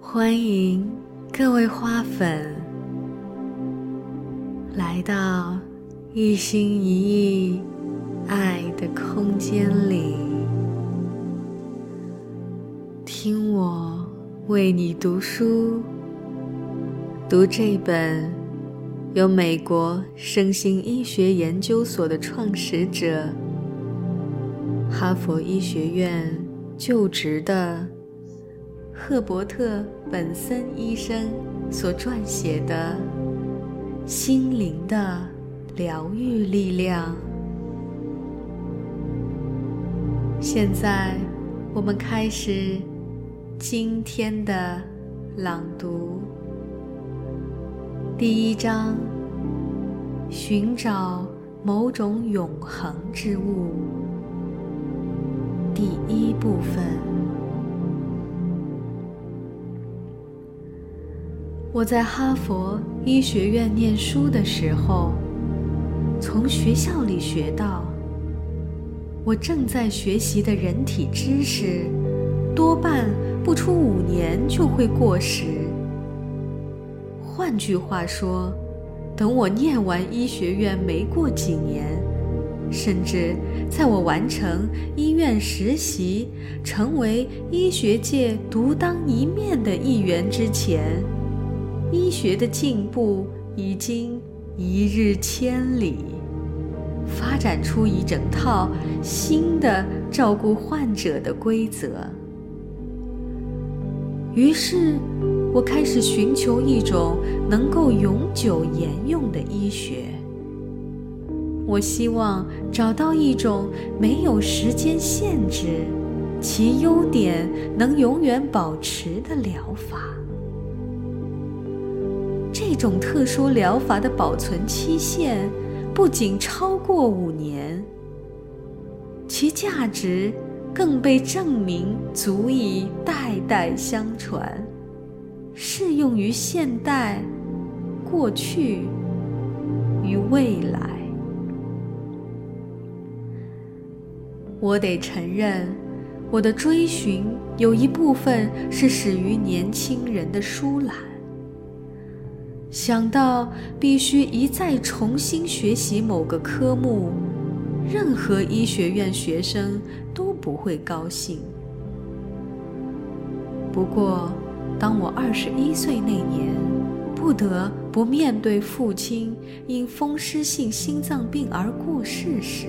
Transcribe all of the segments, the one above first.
欢迎各位花粉来到一心一意爱的空间里，听我为你读书，读这本由美国身心医学研究所的创始者、哈佛医学院就职的。赫伯特·本森医生所撰写的《心灵的疗愈力量》。现在，我们开始今天的朗读。第一章：寻找某种永恒之物。第一部分。我在哈佛医学院念书的时候，从学校里学到，我正在学习的人体知识，多半不出五年就会过时。换句话说，等我念完医学院没过几年，甚至在我完成医院实习，成为医学界独当一面的一员之前。医学的进步已经一日千里，发展出一整套新的照顾患者的规则。于是，我开始寻求一种能够永久沿用的医学。我希望找到一种没有时间限制、其优点能永远保持的疗法。这种特殊疗法的保存期限不仅超过五年，其价值更被证明足以代代相传，适用于现代、过去与未来。我得承认，我的追寻有一部分是始于年轻人的疏懒。想到必须一再重新学习某个科目，任何医学院学生都不会高兴。不过，当我二十一岁那年，不得不面对父亲因风湿性心脏病而过世时，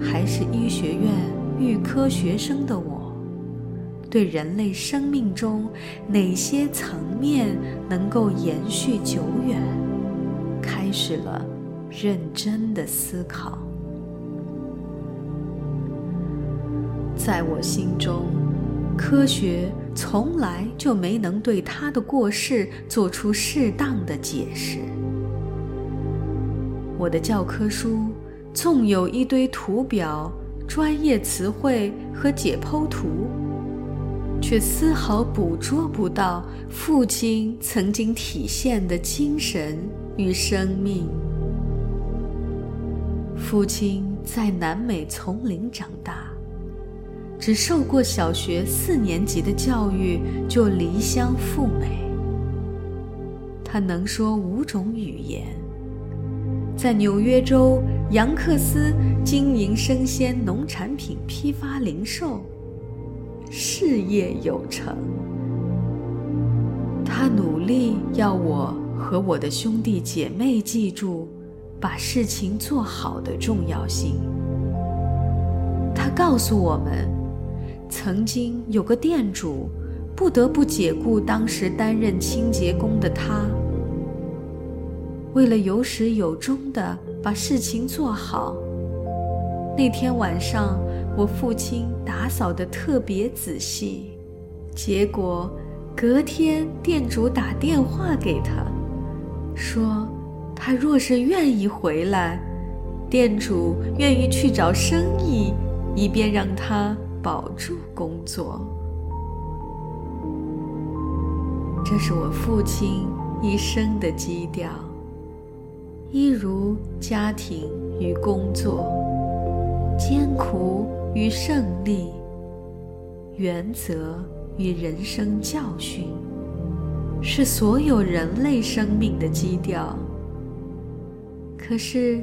还是医学院预科学生的我。对人类生命中哪些层面能够延续久远，开始了认真的思考。在我心中，科学从来就没能对他的过世做出适当的解释。我的教科书纵有一堆图表、专业词汇和解剖图。却丝毫捕捉不到父亲曾经体现的精神与生命。父亲在南美丛林长大，只受过小学四年级的教育就离乡赴美。他能说五种语言，在纽约州杨克斯经营生鲜农产品批发零售。事业有成，他努力要我和我的兄弟姐妹记住把事情做好的重要性。他告诉我们，曾经有个店主不得不解雇当时担任清洁工的他，为了有始有终的把事情做好。那天晚上。我父亲打扫得特别仔细，结果隔天店主打电话给他，说他若是愿意回来，店主愿意去找生意，以便让他保住工作。这是我父亲一生的基调，一如家庭与工作，艰苦。与胜利，原则与人生教训，是所有人类生命的基调。可是，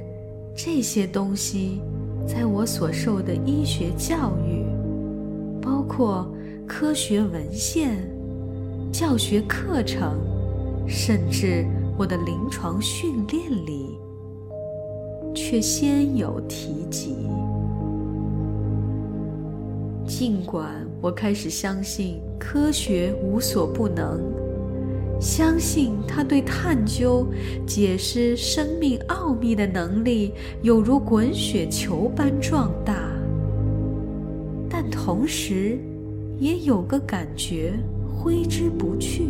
这些东西，在我所受的医学教育，包括科学文献、教学课程，甚至我的临床训练里，却鲜有提及。尽管我开始相信科学无所不能，相信它对探究、解释生命奥秘的能力有如滚雪球般壮大，但同时也有个感觉挥之不去，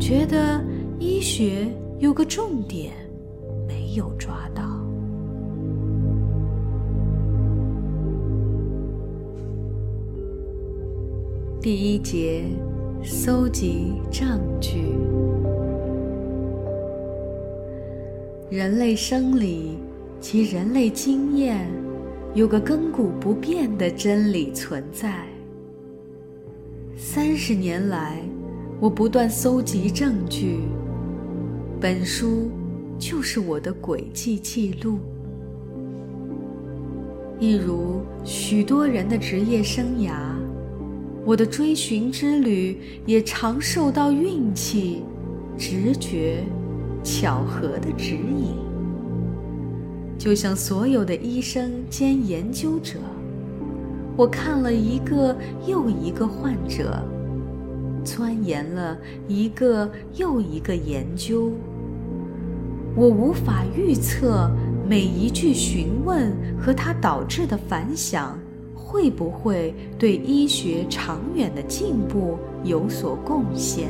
觉得医学有个重点没有抓到。第一节，搜集证据。人类生理及人类经验有个亘古不变的真理存在。三十年来，我不断搜集证据，本书就是我的轨迹记录。一如许多人的职业生涯。我的追寻之旅也常受到运气、直觉、巧合的指引。就像所有的医生兼研究者，我看了一个又一个患者，钻研了一个又一个研究。我无法预测每一句询问和它导致的反响。会不会对医学长远的进步有所贡献？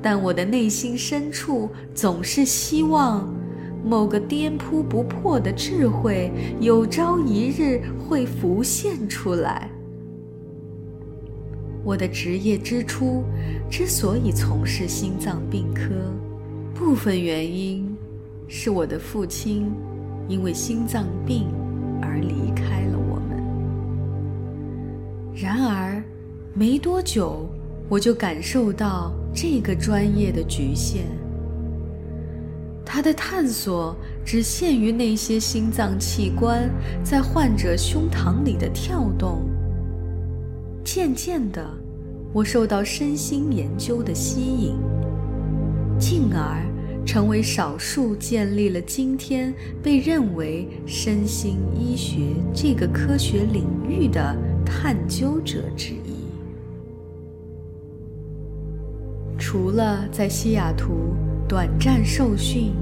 但我的内心深处总是希望，某个颠扑不破的智慧有朝一日会浮现出来。我的职业之初之所以从事心脏病科，部分原因是我的父亲因为心脏病而离没多久，我就感受到这个专业的局限。他的探索只限于那些心脏器官在患者胸膛里的跳动。渐渐的，我受到身心研究的吸引，进而成为少数建立了今天被认为身心医学这个科学领域的。探究者之一。除了在西雅图短暂受训，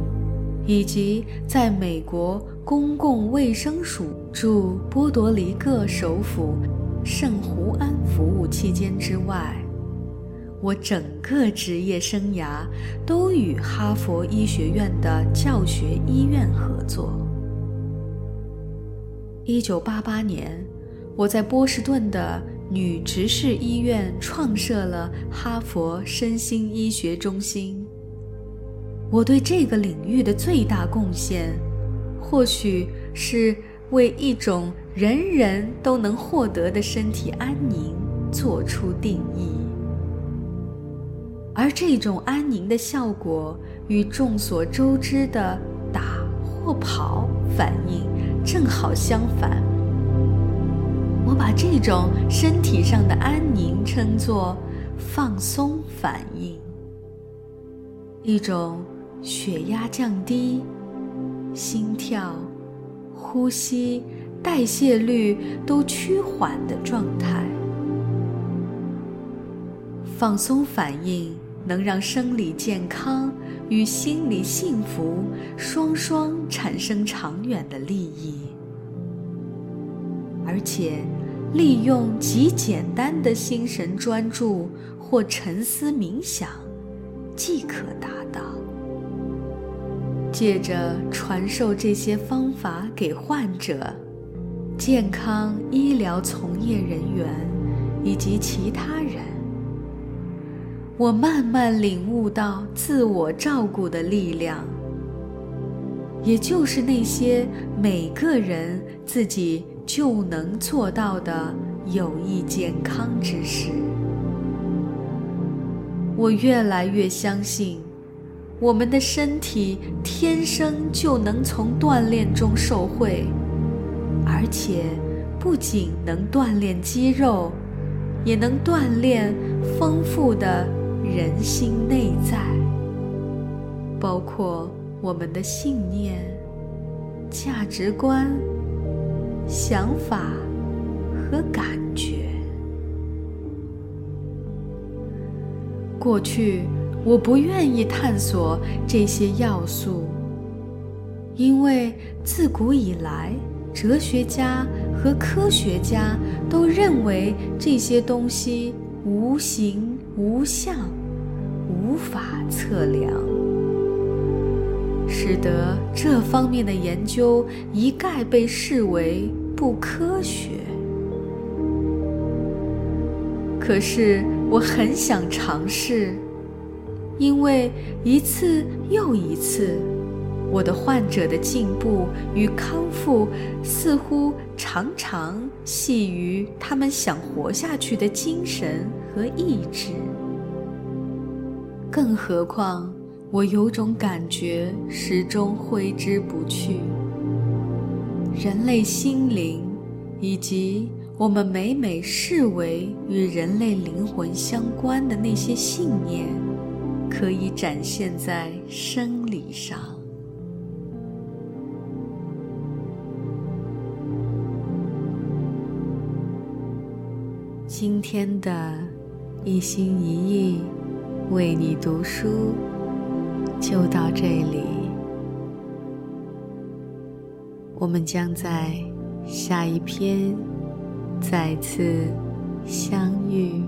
以及在美国公共卫生署驻波多黎各首府圣胡安服务期间之外，我整个职业生涯都与哈佛医学院的教学医院合作。一九八八年。我在波士顿的女执事医院创设了哈佛身心医学中心。我对这个领域的最大贡献，或许是为一种人人都能获得的身体安宁做出定义。而这种安宁的效果，与众所周知的打或跑反应正好相反。我把这种身体上的安宁称作放松反应，一种血压降低、心跳、呼吸、代谢率都趋缓的状态。放松反应能让生理健康与心理幸福双双产生长远的利益，而且。利用极简单的心神专注或沉思冥想，即可达到。借着传授这些方法给患者、健康医疗从业人员以及其他人，我慢慢领悟到自我照顾的力量，也就是那些每个人自己。就能做到的有益健康之事。我越来越相信，我们的身体天生就能从锻炼中受惠，而且不仅能锻炼肌肉，也能锻炼丰富的人心内在，包括我们的信念、价值观。想法和感觉。过去我不愿意探索这些要素，因为自古以来，哲学家和科学家都认为这些东西无形无相，无法测量，使得这方面的研究一概被视为。不科学。可是我很想尝试，因为一次又一次，我的患者的进步与康复似乎常常系于他们想活下去的精神和意志。更何况，我有种感觉始终挥之不去。人类心灵，以及我们每每视为与人类灵魂相关的那些信念，可以展现在生理上。今天的一心一意为你读书，就到这里。我们将在下一篇再次相遇。